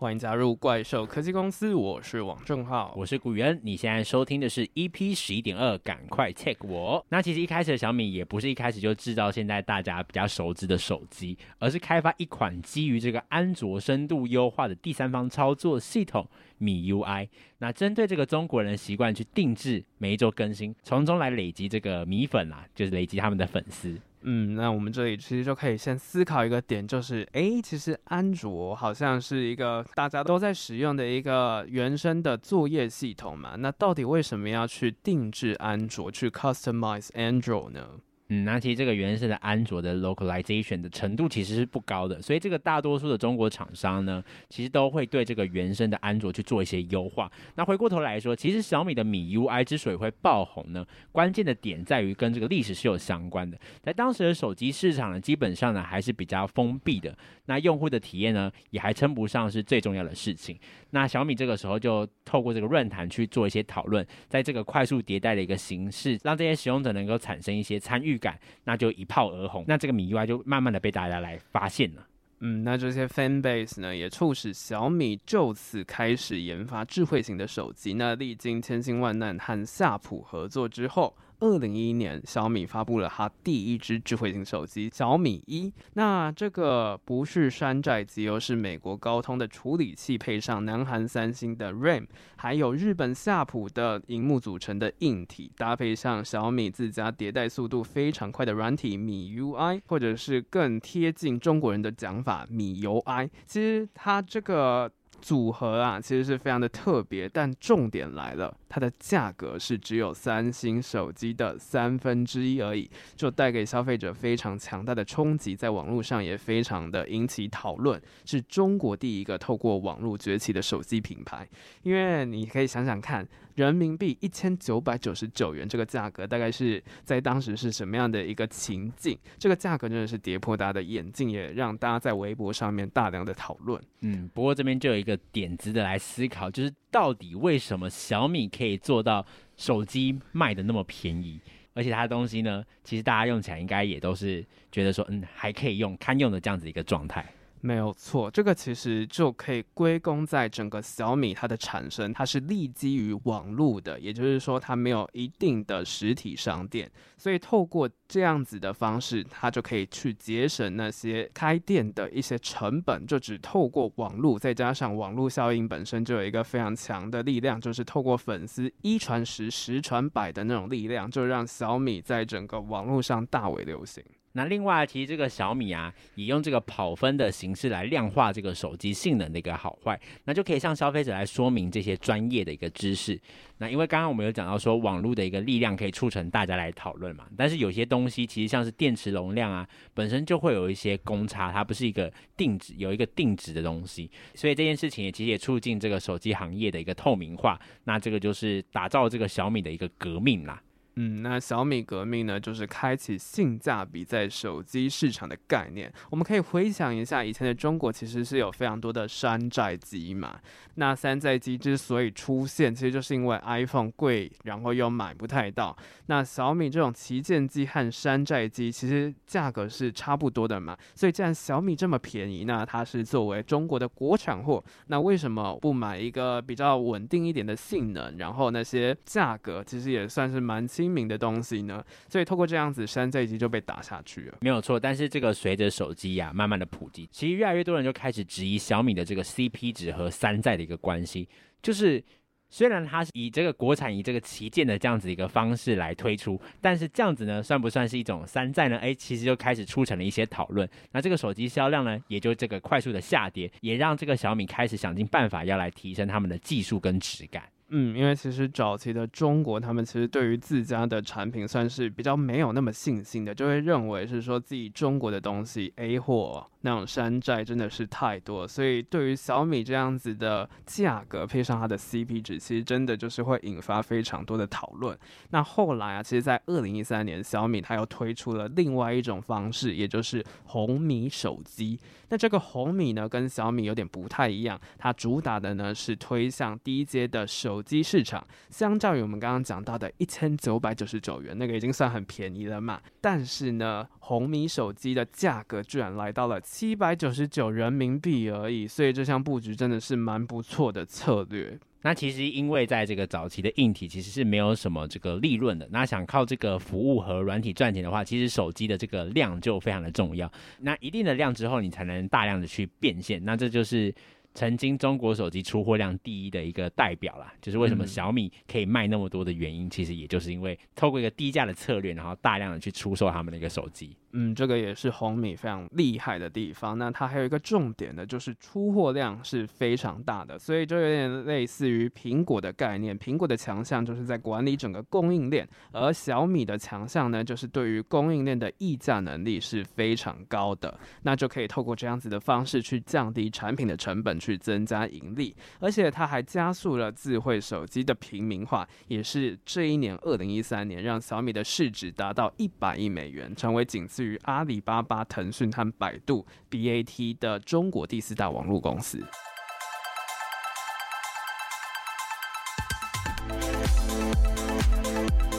欢迎加入怪兽科技公司，我是王正浩，我是古元。你现在收听的是 EP 十一点二，赶快 take 我。那其实一开始的小米也不是一开始就制造现在大家比较熟知的手机，而是开发一款基于这个安卓深度优化的第三方操作系统米 UI。那针对这个中国人的习惯去定制每一周更新，从中来累积这个米粉啊，就是累积他们的粉丝。嗯，那我们这里其实就可以先思考一个点，就是，诶，其实安卓好像是一个大家都在使用的一个原生的作业系统嘛，那到底为什么要去定制安卓，去 customize Android 呢？嗯，那其实这个原生的安卓的 localization 的程度其实是不高的，所以这个大多数的中国厂商呢，其实都会对这个原生的安卓去做一些优化。那回过头来说，其实小米的米 UI 之所以会爆红呢，关键的点在于跟这个历史是有相关的。在当时的手机市场呢，基本上呢还是比较封闭的，那用户的体验呢也还称不上是最重要的事情。那小米这个时候就透过这个论坛去做一些讨论，在这个快速迭代的一个形式，让这些使用者能够产生一些参与感，那就一炮而红。那这个米 UI 就慢慢的被大家来发现了。嗯，那这些 fan base 呢，也促使小米就此开始研发智慧型的手机。那历经千辛万难和夏普合作之后。二零一一年，小米发布了它第一支智慧型手机小米一。那这个不是山寨机，又是美国高通的处理器，配上南韩三星的 RAM，还有日本夏普的荧幕组成的硬体，搭配上小米自家迭代速度非常快的软体米 UI，或者是更贴近中国人的讲法米 UI。其实它这个。组合啊，其实是非常的特别，但重点来了，它的价格是只有三星手机的三分之一而已，就带给消费者非常强大的冲击，在网络上也非常的引起讨论，是中国第一个透过网络崛起的手机品牌，因为你可以想想看。人民币一千九百九十九元，这个价格大概是在当时是什么样的一个情境？这个价格真的是跌破大家的眼镜，也让大家在微博上面大量的讨论。嗯，不过这边就有一个点值得来思考，就是到底为什么小米可以做到手机卖的那么便宜，而且它的东西呢，其实大家用起来应该也都是觉得说，嗯，还可以用，堪用的这样子一个状态。没有错，这个其实就可以归功在整个小米它的产生，它是立基于网络的，也就是说它没有一定的实体商店，所以透过这样子的方式，它就可以去节省那些开店的一些成本，就只透过网络，再加上网络效应本身就有一个非常强的力量，就是透过粉丝一传十，十传百的那种力量，就让小米在整个网络上大为流行。那另外，其实这个小米啊，以用这个跑分的形式来量化这个手机性能的一个好坏，那就可以向消费者来说明这些专业的一个知识。那因为刚刚我们有讲到说，网络的一个力量可以促成大家来讨论嘛，但是有些东西其实像是电池容量啊，本身就会有一些公差，它不是一个定值，有一个定值的东西，所以这件事情也其实也促进这个手机行业的一个透明化。那这个就是打造这个小米的一个革命啦。嗯，那小米革命呢，就是开启性价比在手机市场的概念。我们可以回想一下，以前的中国其实是有非常多的山寨机嘛。那山寨机之所以出现，其实就是因为 iPhone 贵，然后又买不太到。那小米这种旗舰机和山寨机其实价格是差不多的嘛。所以既然小米这么便宜，那它是作为中国的国产货，那为什么不买一个比较稳定一点的性能，然后那些价格其实也算是蛮亲名的东西呢，所以透过这样子，山寨机就被打下去了，没有错。但是这个随着手机呀、慢慢的普及，其实越来越多人就开始质疑小米的这个 CP 值和山寨的一个关系。就是虽然它是以这个国产以这个旗舰的这样子一个方式来推出，但是这样子呢，算不算是一种山寨呢？诶，其实就开始促成了一些讨论。那这个手机销量呢，也就这个快速的下跌，也让这个小米开始想尽办法要来提升他们的技术跟质感。嗯，因为其实早期的中国，他们其实对于自家的产品算是比较没有那么信心的，就会认为是说自己中国的东西 A 货那种山寨真的是太多，所以对于小米这样子的价格配上它的 CP 值，其实真的就是会引发非常多的讨论。那后来啊，其实，在二零一三年，小米它又推出了另外一种方式，也就是红米手机。那这个红米呢，跟小米有点不太一样，它主打的呢是推向低阶的手。机市场相较于我们刚刚讲到的一千九百九十九元，那个已经算很便宜了嘛。但是呢，红米手机的价格居然来到了七百九十九人民币而已，所以这项布局真的是蛮不错的策略。那其实因为在这个早期的硬体其实是没有什么这个利润的，那想靠这个服务和软体赚钱的话，其实手机的这个量就非常的重要。那一定的量之后，你才能大量的去变现。那这就是。曾经中国手机出货量第一的一个代表啦，就是为什么小米可以卖那么多的原因，其实也就是因为透过一个低价的策略，然后大量的去出售他们的一个手机。嗯，这个也是红米非常厉害的地方。那它还有一个重点的，就是出货量是非常大的，所以就有点类似于苹果的概念。苹果的强项就是在管理整个供应链，而小米的强项呢，就是对于供应链的议价能力是非常高的。那就可以透过这样子的方式去降低产品的成本，去增加盈利。而且它还加速了智慧手机的平民化，也是这一年二零一三年让小米的市值达到一百亿美元，成为仅次。于阿里巴巴、腾讯和百度 BAT 的中国第四大网络公司。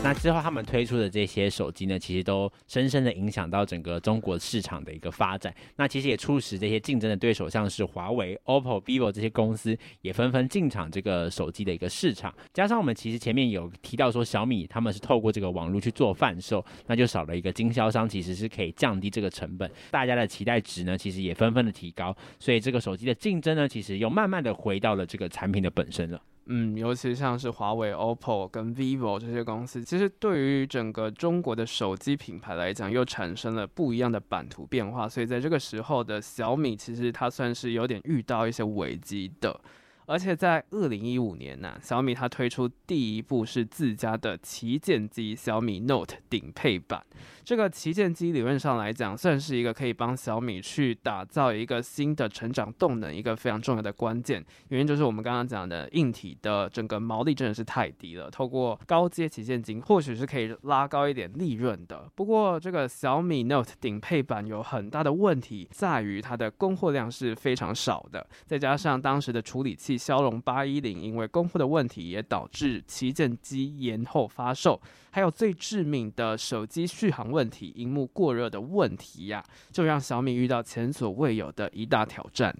那之后他们推出的这些手机呢，其实都深深的影响到整个中国市场的一个发展。那其实也促使这些竞争的对手，像是华为、OPPO、VIVO 这些公司，也纷纷进场这个手机的一个市场。加上我们其实前面有提到说，小米他们是透过这个网络去做贩售，那就少了一个经销商，其实是可以降低这个成本。大家的期待值呢，其实也纷纷的提高，所以这个手机的竞争呢，其实又慢慢的回到了这个产品的本身了。嗯，尤其像是华为、OPPO 跟 VIVO 这些公司，其实对于整个中国的手机品牌来讲，又产生了不一样的版图变化。所以在这个时候的小米，其实它算是有点遇到一些危机的。而且在二零一五年呢、小米它推出第一部是自家的旗舰机小米 Note 顶配版。这个旗舰机理论上来讲，算是一个可以帮小米去打造一个新的成长动能，一个非常重要的关键。原因就是我们刚刚讲的硬体的整个毛利真的是太低了，透过高阶旗舰机或许是可以拉高一点利润的。不过这个小米 Note 顶配版有很大的问题，在于它的供货量是非常少的，再加上当时的处理器骁龙八一零因为供货的问题，也导致旗舰机延后发售。还有最致命的手机续航问题，荧幕过热的问题呀、就让小米遇到前所未有的一大挑战。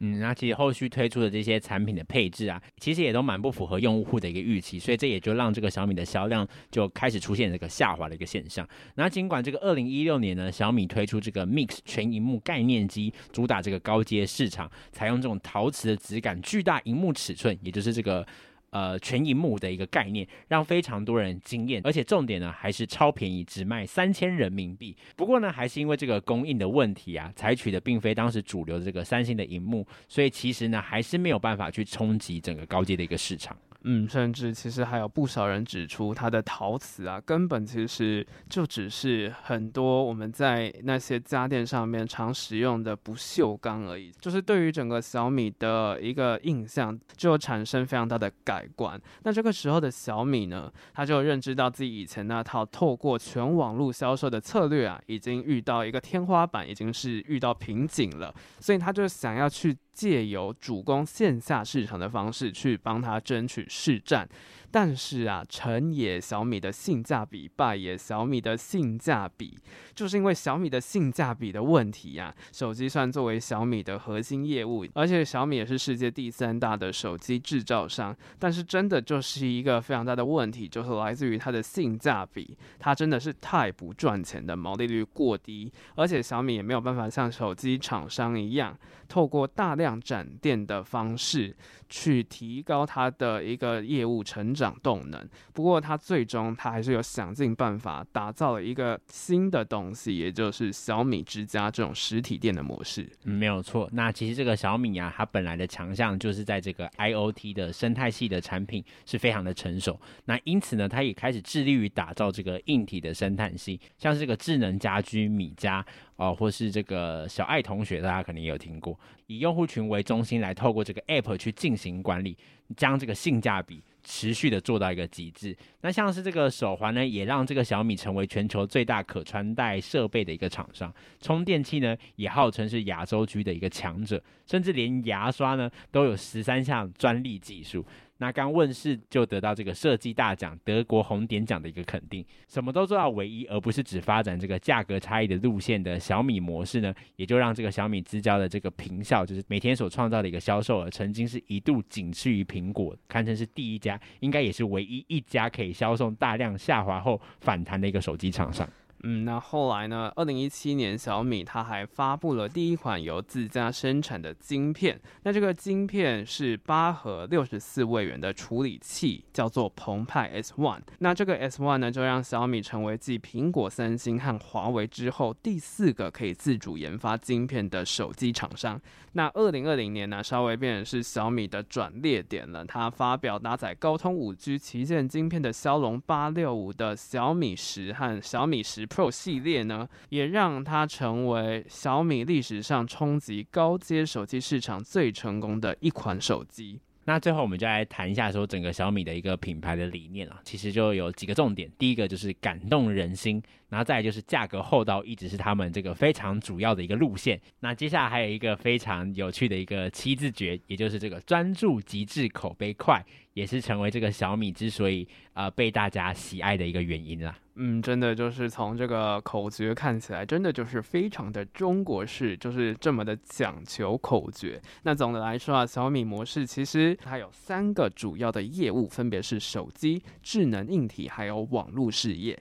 嗯，那其实后续推出的这些产品的配置啊，其实也都蛮不符合用户的一个预期，所以这也就让这个小米的销量就开始出现这个下滑的一个现象。那尽管这个二零一六年呢，小米推出这个 Mix 全荧幕概念机，主打这个高阶市场，采用这种陶瓷的质感、巨大荧幕尺寸，也就是这个。呃，全银幕的一个概念，让非常多人惊艳，而且重点呢还是超便宜，只卖三千人民币。不过呢，还是因为这个供应的问题啊，采取的并非当时主流的这个三星的银幕，所以其实呢还是没有办法去冲击整个高阶的一个市场。嗯，甚至其实还有不少人指出，它的陶瓷啊，根本其实就只是很多我们在那些家电上面常使用的不锈钢而已。就是对于整个小米的一个印象，就产生非常大的改观。那这个时候的小米呢，他就认知到自己以前那套透过全网络销售的策略啊，已经遇到一个天花板，已经是遇到瓶颈了，所以他就想要去。借由主攻线下市场的方式去帮他争取市占。但是啊，成也小米的性价比，败也小米的性价比，就是因为小米的性价比的问题呀、手机算作为小米的核心业务，而且小米也是世界第三大的手机制造商，但是真的就是一个非常大的问题，就是来自于它的性价比，它真的是太不赚钱的，毛利率过低，而且小米也没有办法像手机厂商一样，透过大量展店的方式去提高它的一个业务成长动能，不过它最终它还是有想尽办法打造了一个新的东西，也就是小米之家这种实体店的模式。没有错。那其实这个小米啊，它本来的强项就是在这个 IoT 的生态系的产品是非常的成熟。那因此呢，它也开始致力于打造这个硬体的生态系，像是这个智能家居米家哦，或是这个小爱同学，大家肯定有听过，以用户群为中心来透过这个 App 去进行管理，将这个性价比。持续的做到一个极致。那像是这个手环呢，也让这个小米成为全球最大可穿戴设备的一个厂商。充电器呢，也号称是亚洲区的一个强者，甚至连牙刷呢都有十三项专利技术。那刚问世就得到这个设计大奖、德国红点奖的一个肯定。什么都做到唯一，而不是只发展这个价格差异的路线的小米模式呢，也就让这个小米之交的这个坪效，就是每天所创造的一个销售额，曾经是一度仅次于苹果，堪称是第一家，应该也是唯一一家可以销售大量下滑后反弹的一个手机厂商。嗯，那后来呢？二零一七年，小米它还发布了第一款由自家生产的晶片。那这个晶片是八核六十四位元的处理器，叫做澎湃 S1。那这个 S1 呢，就让小米成为继苹果、三星和华为之后第四个可以自主研发晶片的手机厂商。那二零二零年呢，稍微变成是小米的转捩点了。它发表搭载高通五 G 旗舰晶片的骁龙八六五的小米十和小米十 Pro 系列呢，也让它成为小米历史上冲击高阶手机市场最成功的一款手机。那最后我们就来谈一下说整个小米的一个品牌的理念啊，其实就有几个重点。第一个就是感动人心，然后再来就是价格厚道，一直是他们这个非常主要的一个路线。那接下来还有一个非常有趣的一个七字诀，也就是这个专注、极致、口碑快，也是成为这个小米之所以呃被大家喜爱的一个原因啦。嗯，真的就是从这个口诀看起来，真的就是非常的中国式，就是这么的讲求口诀。那总的来说啊，小米模式其实它有三个主要的业务，分别是手机、智能硬体还有网络事业。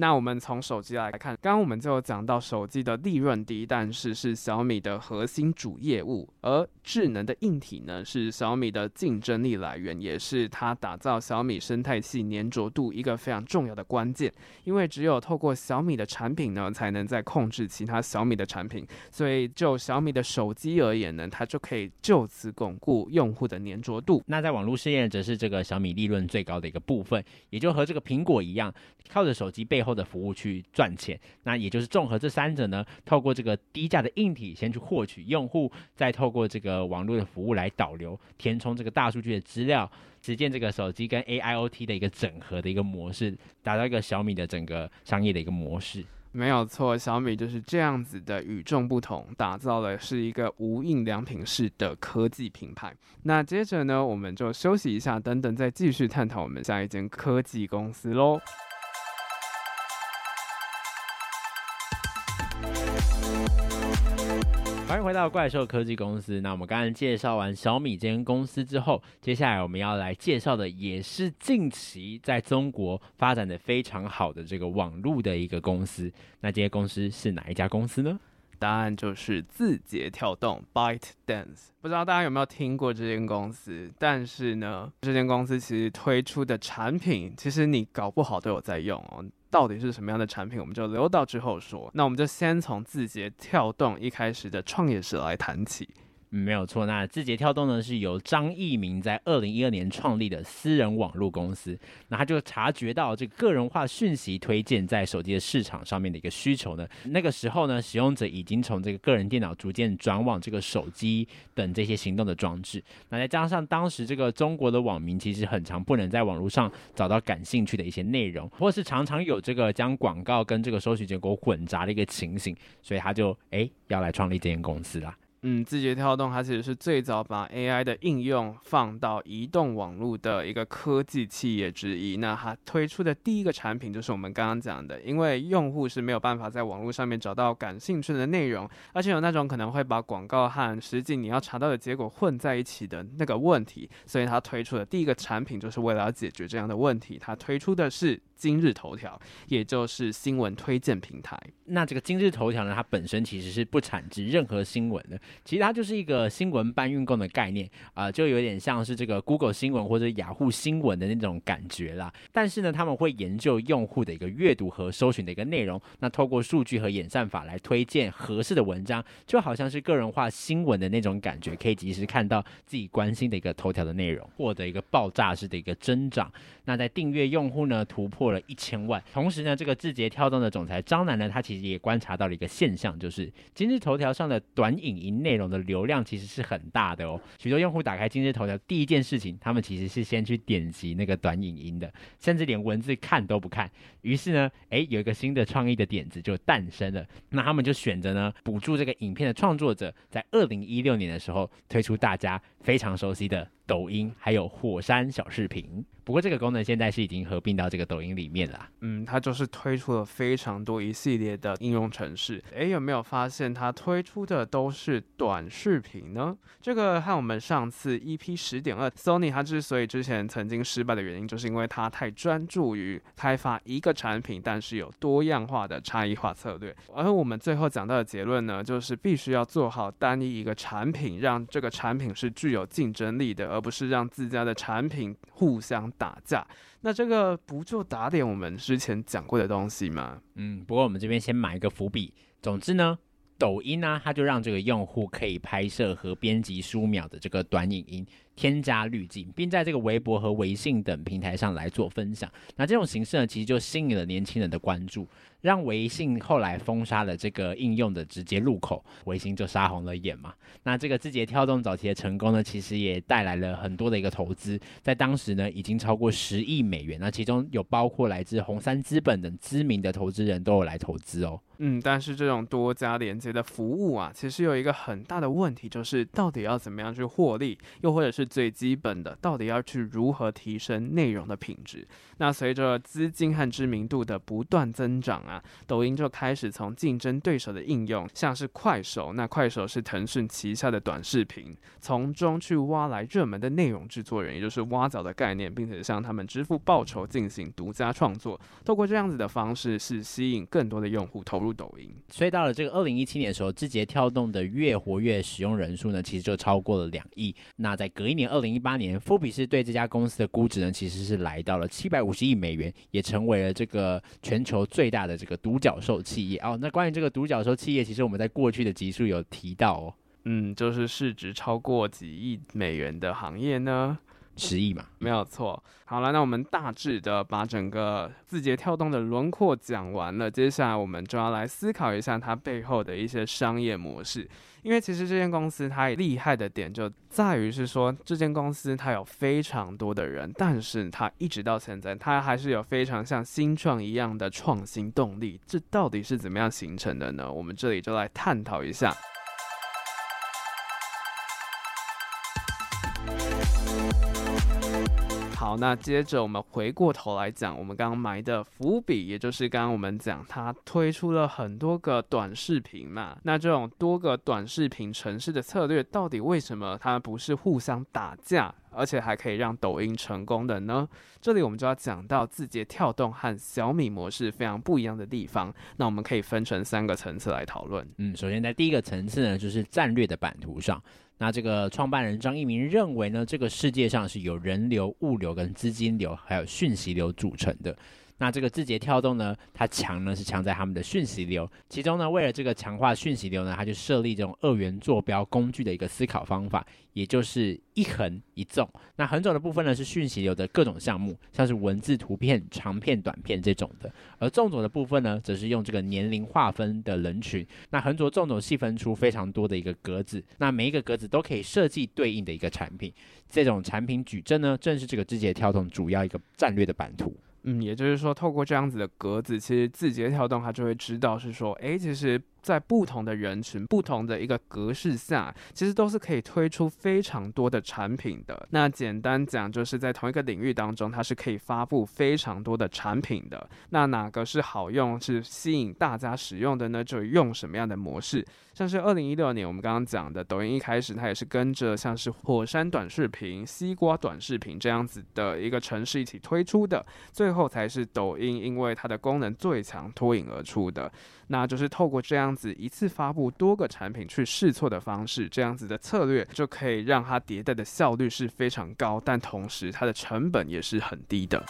那我们从手机来看，刚刚我们就讲到手机的利润低，但是是小米的核心主业务，而智能的硬体呢，是小米的竞争力来源，也是它打造小米生态系粘着度一个非常重要的关键。因为只有透过小米的产品呢，才能再控制其他小米的产品，所以就小米的手机而言呢，它就可以就此巩固用户的粘着度。那在网络事业，则是这个小米利润最高的一个部分，也就和这个苹果一样，靠着手机背后。后的服务去赚钱，那也就是综合这三者呢，透过这个低价的硬体先去获取用户，再透过这个网络的服务来导流、填充这个大数据的资料，实现这个手机跟 AIoT 的一个整合的一个模式，达到一个小米的整个商业的一个模式。没有错，小米就是这样子的与众不同，打造的是一个无印良品式的科技品牌。那接着呢，我们就休息一下，等等再继续探讨我们下一间科技公司喽。欢迎回到怪兽科技公司。那我们刚刚介绍完小米这间公司之后，接下来我们要来介绍的也是近期在中国发展的非常好的这个网络的一个公司。那这些公司是哪一家公司呢？答案就是字节跳动 （ByteDance）。不知道大家有没有听过这间公司？但是呢，这间公司其实推出的产品，其实你搞不好都有在用哦。到底是什么样的产品，我们就留到之后说。那我们就先从字节跳动一开始的创业史来谈起。没有错。那字节跳动呢，是由张一鸣在二零一二年创立的私人网络公司。那他就察觉到这个个人化讯息推荐在手机的市场上面的一个需求呢。那个时候呢，使用者已经从这个个人电脑逐渐转往这个手机等这些行动的装置。那再加上当时这个中国的网民其实很常不能在网络上找到感兴趣的一些内容，或是常常有这个将广告跟这个搜寻结果混杂的一个情形，所以他就诶要来创立这间公司啦。嗯，字节跳动它其实是最早把 AI 的应用放到移动网络的一个科技企业之一。那它推出的第一个产品就是我们刚刚讲的，因为用户是没有办法在网络上面找到感兴趣的内容，而且有那种可能会把广告和实际你要查到的结果混在一起的那个问题，所以它推出的第一个产品就是为了要解决这样的问题。它推出的是今日头条，也就是新闻推荐平台。那这个今日头条呢，它本身其实是不产值任何新闻的。其实它就是一个新闻搬运工的概念啊、就有点像是这个 Google 新闻或者雅虎新闻的那种感觉啦。但是呢，他们会研究用户的一个阅读和搜寻的一个内容，那透过数据和演算法来推荐合适的文章，就好像是个人化新闻的那种感觉，可以及时看到自己关心的一个头条的内容，获得一个爆炸式的一个增长。那在订阅用户呢，突破过了一千万，同时呢，这个字节跳动的总裁张楠呢，他其实也观察到了一个现象，就是今日头条上的短影音内容的流量其实是很大的哦。许多用户打开今日头条第一件事情，他们其实是先去点击那个短影音的，甚至连文字看都不看。于是呢，诶，有一个新的创意的点子就诞生了。那他们就选择呢，补助这个影片的创作者，在二零一六年的时候推出大家非常熟悉的抖音，还有火山小视频。不过这个功能现在是已经合并到这个抖音里面了。嗯，它就是推出了非常多一系列的应用程式。诶，有没有发现它推出的都是短视频呢？这个和我们上次 EP 十点二，Sony 它之所以之前曾经失败的原因，就是因为它太专注于开发一个产品，但是有多样化的差异化策略。而我们最后讲到的结论呢，就是必须要做好单一一个产品，让这个产品是具有竞争力的，而不是让自家的产品互相打架，那这个不就打点我们之前讲过的东西吗？嗯，不过我们这边先埋一个伏笔。总之呢，抖音呢，它就让这个用户可以拍摄和编辑数秒的这个短影音。添加滤镜，并在这个微博和微信等平台上来做分享。那这种形式呢，其实就吸引了年轻人的关注，让微信后来封杀了这个应用的直接入口，微信就杀红了眼嘛。那这个字节跳动早期的成功呢，其实也带来了很多的一个投资，在当时呢，已经超过十亿美元。那其中有包括来自红杉资本等知名的投资人都有来投资哦。嗯，但是这种多加连接的服务啊，其实有一个很大的问题，就是到底要怎么样去获利，又或者是最基本的，到底要去如何提升内容的品质？那随着资金和知名度的不断增长啊，抖音就开始从竞争对手的应用，像是快手，那快手是腾讯旗下的短视频，从中去挖来热门的内容制作人，也就是挖角的概念，并且向他们支付报酬进行独家创作。透过这样子的方式，是吸引更多的用户投入抖音。所以到了这个二零一七年的时候，字节跳动的月活跃使用人数呢，其实就超过了两亿。那在隔一年二零一八年，富比士对这家公司的估值呢，其实是来到了七百五十亿美元，也成为了这个全球最大的这个独角兽企业哦。那关于这个独角兽企业，其实我们在过去的集数有提到哦，嗯，就是市值超过几亿美元的行业呢。十亿嘛，没有错。好了，那我们大致的把整个字节跳动的轮廓讲完了，接下来我们就要来思考一下它背后的一些商业模式。因为其实这间公司它厉害的点就在于是说，这间公司它有非常多的人，但是它一直到现在，它还是有非常像新创一样的创新动力。这到底是怎么样形成的呢？我们这里就来探讨一下。好，那接着我们回过头来讲，我们刚刚埋的伏笔，也就是刚刚我们讲，它推出了很多个短视频嘛。那这种多个短视频城市的策略，到底为什么它不是互相打架，而且还可以让抖音成功的呢？这里我们就要讲到字节跳动和小米模式非常不一样的地方。那我们可以分成三个层次来讨论。嗯，首先在第一个层次呢，就是战略的版图上。那这个创办人张一鸣认为呢，这个世界上是由人流、物流跟资金流，还有讯息流组成的。那这个字节跳动呢，它强呢是强在他们的讯息流，其中呢为了这个强化讯息流呢，它就设立这种二元坐标工具的一个思考方法，也就是一横一纵。那横轴的部分呢是讯息流的各种项目，像是文字、图片、长片、短片这种的，而纵轴的部分呢则是用这个年龄划分的人群。那横轴、纵轴细分出非常多的一个格子，那每一个格子都可以设计对应的一个产品。这种产品矩阵呢，正是这个字节跳动主要一个战略的版图。嗯，也就是说，透过这样子的格子，其实字节跳动它就会知道是说，诶，其实。在不同的人群、不同的一个格式下，其实都是可以推出非常多的产品的。那简单讲，就是在同一个领域当中，它是可以发布非常多的产品的。那哪个是好用、是吸引大家使用的呢？就用什么样的模式？像是二零一六年我们刚刚讲的，抖音一开始它也是跟着像是火山短视频、西瓜短视频这样子的一个城市一起推出的，最后才是抖音因为它的功能最强脱颖而出的。那就是透过这样子一次发布多个产品去试错的方式，这样子的策略就可以让它迭代的效率是非常高，但同时它的成本也是很低的。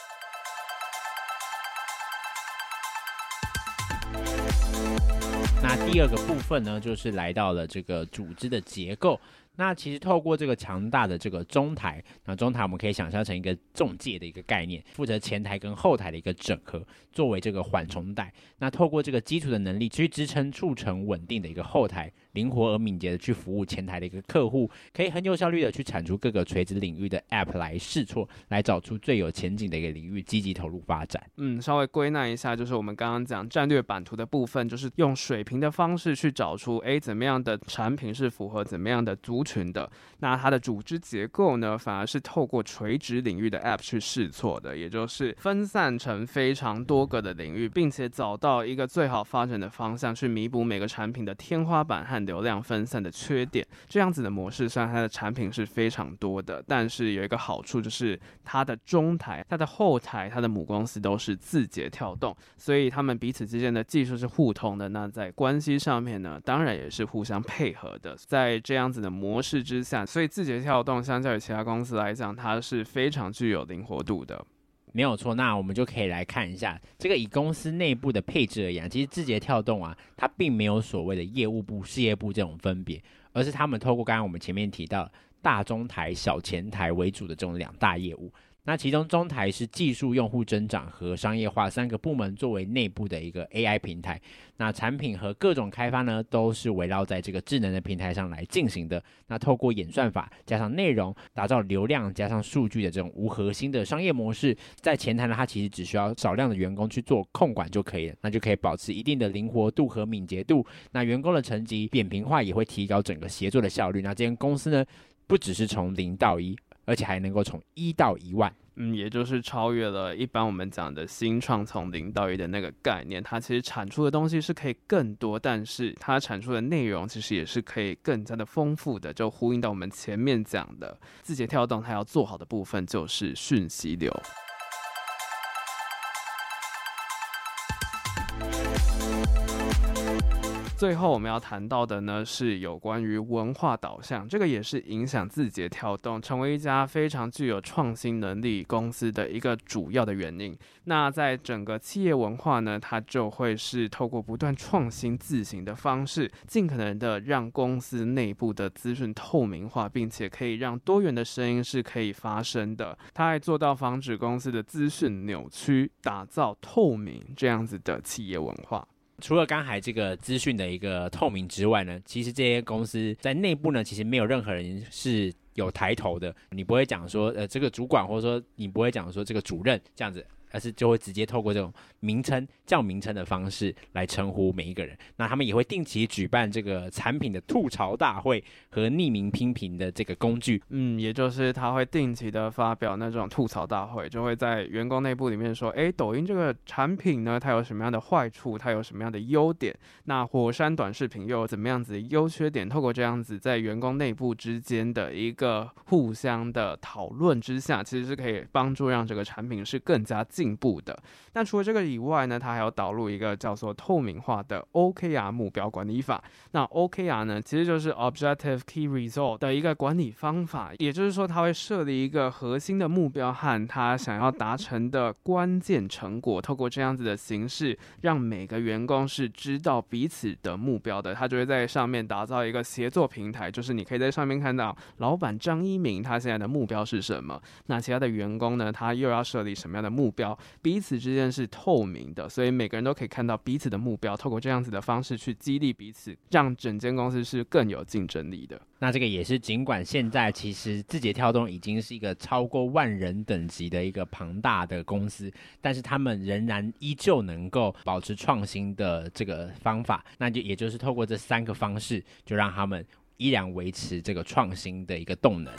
那第二个部分呢，就是来到了这个组织的结构。那其实透过这个强大的这个中台，那中台我们可以想象成一个中介的一个概念，负责前台跟后台的一个整合，作为这个缓冲带。那透过这个基础的能力去支撑促成稳定的一个后台，灵活而敏捷的去服务前台的一个客户，可以很有效率的去产出各个垂直领域的 App 来试错，来找出最有前景的一个领域，积极投入发展。嗯，稍微归纳一下，就是我们刚刚讲战略版图的部分，就是用水平的方式去找出，诶，怎么样的产品是符合怎么样的族群的。那它的组织结构呢，反而是透过垂直领域的 App 去试错的，也就是分散成非常多个的领域，并且找到一个最好发展的方向，去弥补每个产品的天花板和流量分散的缺点。这样子的模式，虽然它的产品是非常多的，但是有一个好处就是它的中台、它的后台、它的母公司都是字节跳动，所以他们彼此之间的技术是互通的。那在关系上面呢，当然也是互相配合的。在这样子的模式之下，所以字节跳动相较于其他公司来讲，它是非常具有灵活度的。没有错，那我们就可以来看一下这个以公司内部的配置而言，其实字节跳动啊，它并没有所谓的业务部、事业部这种分别，而是他们透过刚刚我们前面提到大中台、小前台为主的这种两大业务。那其中中台是技术、用户增长和商业化三个部门作为内部的一个 AI 平台。那产品和各种开发呢，都是围绕在这个智能的平台上来进行的。那透过演算法加上内容，打造流量加上数据的这种无核心的商业模式。在前台呢，它其实只需要少量的员工去做控管就可以了，那就可以保持一定的灵活度和敏捷度。那员工的层级扁平化也会提高整个协作的效率。那这间公司呢，不只是从零到一。而且还能够从一到一万，嗯，也就是超越了一般我们讲的新创从零到一的那个概念。它其实产出的东西是可以更多，但是它产出的内容其实也是可以更加的丰富的。就呼应到我们前面讲的，字节跳动它要做好的部分就是讯息流。最后我们要谈到的呢，是有关于文化导向，这个也是影响字节跳动成为一家非常具有创新能力公司的一个主要的原因。那在整个企业文化呢，它就会是透过不断创新自省的方式，尽可能的让公司内部的资讯透明化，并且可以让多元的声音是可以发生的。它还做到防止公司的资讯扭曲，打造透明这样子的企业文化。除了刚才这个资讯的一个透明之外呢，其实这些公司在内部呢，其实没有任何人是有抬头的。你不会讲说，呃，这个主管，或者说你不会讲说这个主任这样子。而是就会直接透过这种名称叫名称的方式来称呼每一个人。那他们也会定期举办这个产品的吐槽大会和匿名批评的这个工具。嗯，也就是他会定期的发表那种吐槽大会，就会在员工内部里面说，诶，抖音这个产品呢，它有什么样的坏处，它有什么样的优点？那火山短视频又有怎么样子的优缺点？透过这样子在员工内部之间的一个互相的讨论之下，其实是可以帮助让这个产品是更加。进步的。那除了这个以外呢，它还有导入一个叫做透明化的 OKR 目标管理法。那 OKR 呢，其实就是 Objective Key Result 的一个管理方法。也就是说，它会设立一个核心的目标和它想要达成的关键成果。透过这样子的形式，让每个员工是知道彼此的目标的。他就会在上面打造一个协作平台，就是你可以在上面看到老板张一鸣他现在的目标是什么。那其他的员工呢，他又要设立什么样的目标？彼此之间是透明的，所以每个人都可以看到彼此的目标，透过这样子的方式去激励彼此，让整间公司是更有竞争力的。那这个也是，尽管现在其实字节跳动已经是一个超过万人等级的一个庞大的公司，但是他们仍然依旧能够保持创新的这个方法，那就也就是透过这三个方式，就让他们依然维持这个创新的一个动能。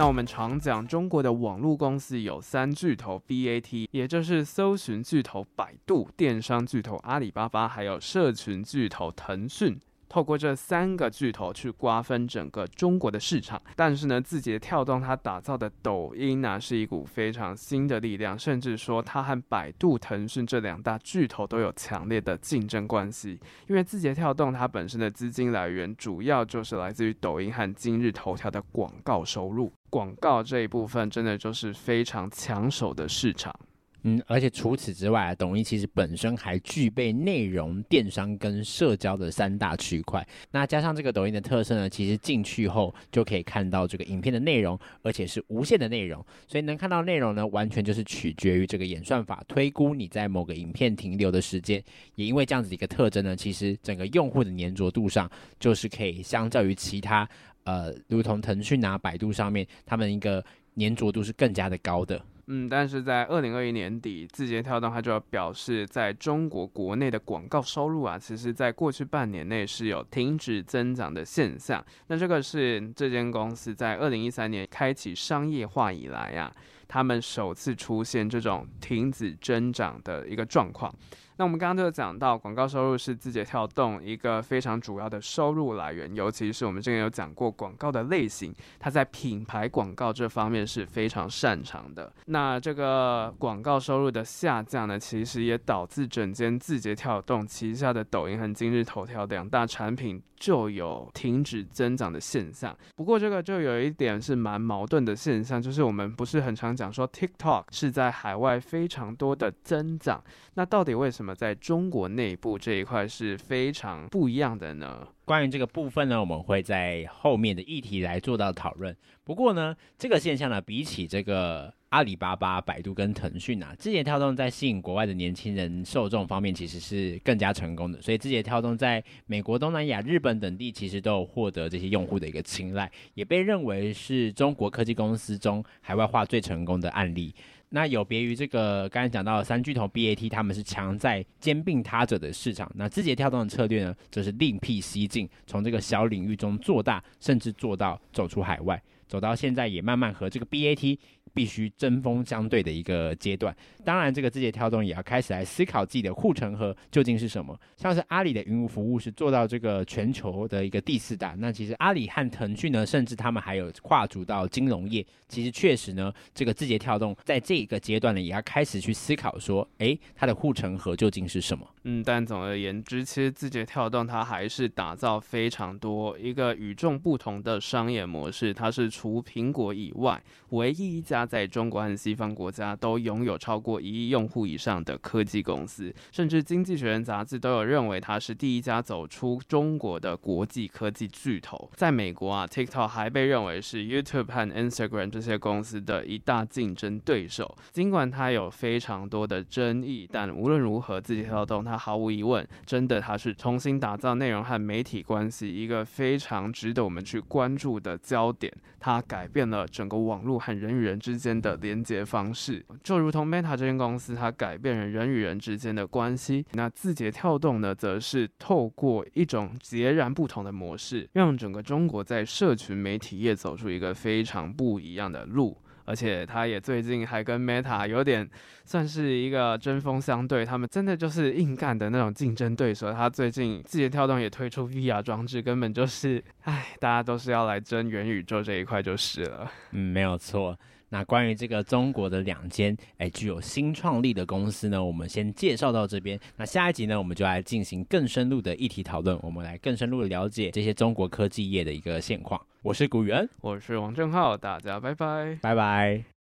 那我们常讲中国的网络公司有三巨头 BAT，也就是搜寻巨头百度、电商巨头阿里巴巴，还有社群巨头腾讯。透过这三个巨头去瓜分整个中国的市场，但是呢，字节跳动它打造的抖音呢，是一股非常新的力量，甚至说它和百度、腾讯这两大巨头都有强烈的竞争关系。因为字节跳动它本身的资金来源主要就是来自于抖音和今日头条的广告收入，广告这一部分真的就是非常抢手的市场。嗯，而且除此之外，抖音其实本身还具备内容、电商跟社交的三大区块。那加上这个抖音的特色呢，其实进去后就可以看到这个影片的内容，而且是无限的内容。所以能看到内容呢，完全就是取决于这个演算法推估你在某个影片停留的时间。也因为这样子的一个特征呢，其实整个用户的粘着度上，就是可以相较于其他呃，如同腾讯啊、百度上面，他们一个粘着度是更加的高的。嗯，但是在二零二一年底，字节跳动它就要表示，在中国国内的广告收入啊，其实在过去半年内是有停止增长的现象。那这个是这间公司在二零一三年开启商业化以来啊，他们首次出现这种停止增长的一个状况。那我们刚刚就讲到，广告收入是字节跳动一个非常主要的收入来源，尤其是我们之前有讲过广告的类型，它在品牌广告这方面是非常擅长的。那这个广告收入的下降呢，其实也导致整间字节跳动旗下的抖音和今日头条两大产品就有停止增长的现象。不过这个就有一点是蛮矛盾的现象，就是我们不是很常讲说 TikTok 是在海外非常多的增长，那到底为什么？在中国内部这一块是非常不一样的呢。关于这个部分呢，我们会在后面的议题来做到讨论。不过呢，这个现象呢，比起这个阿里巴巴、百度跟腾讯啊，字节跳动在吸引国外的年轻人受众方面，其实是更加成功的。所以，字节跳动在美国、东南亚、日本等地，其实都有获得这些用户的一个青睐，也被认为是中国科技公司中海外化最成功的案例。那有别于这个刚才讲到三巨头 BAT，他们是强在兼并他者的市场。那字节跳动的策略呢，则是另辟蹊径，从这个小领域中做大，甚至做到走出海外，走到现在也慢慢和这个 BAT。必须针锋相对的一个阶段，当然，这个字节跳动也要开始来思考自己的护城河究竟是什么。像是阿里的云服务是做到这个全球的一个第四大，那其实阿里和腾讯呢，甚至他们还有跨足到金融业。其实确实呢，这个字节跳动在这一个阶段呢，也要开始去思考说，诶，它的护城河究竟是什么？嗯，但总而言之，其实字节跳动它还是打造非常多一个与众不同的商业模式，它是除苹果以外唯一一家。在中国和西方国家都拥有超过一亿用户以上的科技公司，甚至《经济学人》杂志都有认为它是第一家走出中国的国际科技巨头。在美国啊，TikTok 还被认为是 YouTube 和 Instagram 这些公司的一大竞争对手。尽管它有非常多的争议，但无论如何，字节跳动它毫无疑问，真的它是重新打造内容和媒体关系一个非常值得我们去关注的焦点。它改变了整个网络和人与人之之间的连接方式，就如同 Meta 这间公司，它改变了人与人之间的关系。那字节跳动呢，则是透过一种截然不同的模式，让整个中国在社群媒体业走出一个非常不一样的路。而且，他也最近还跟 Meta 有点算是一个针锋相对，他们真的就是硬干的那种竞争对手。他最近字节跳动也推出 VR 装置，根本就是，哎，大家都是要来争元宇宙这一块就是了。嗯，没有错。那关于这个中国的两间哎具有新创力的公司呢，我们先介绍到这边。那下一集呢，我们就来进行更深入的议题讨论，我们来更深入的了解这些中国科技业的一个现况。我是古元，我是王正浩，大家拜拜，拜拜。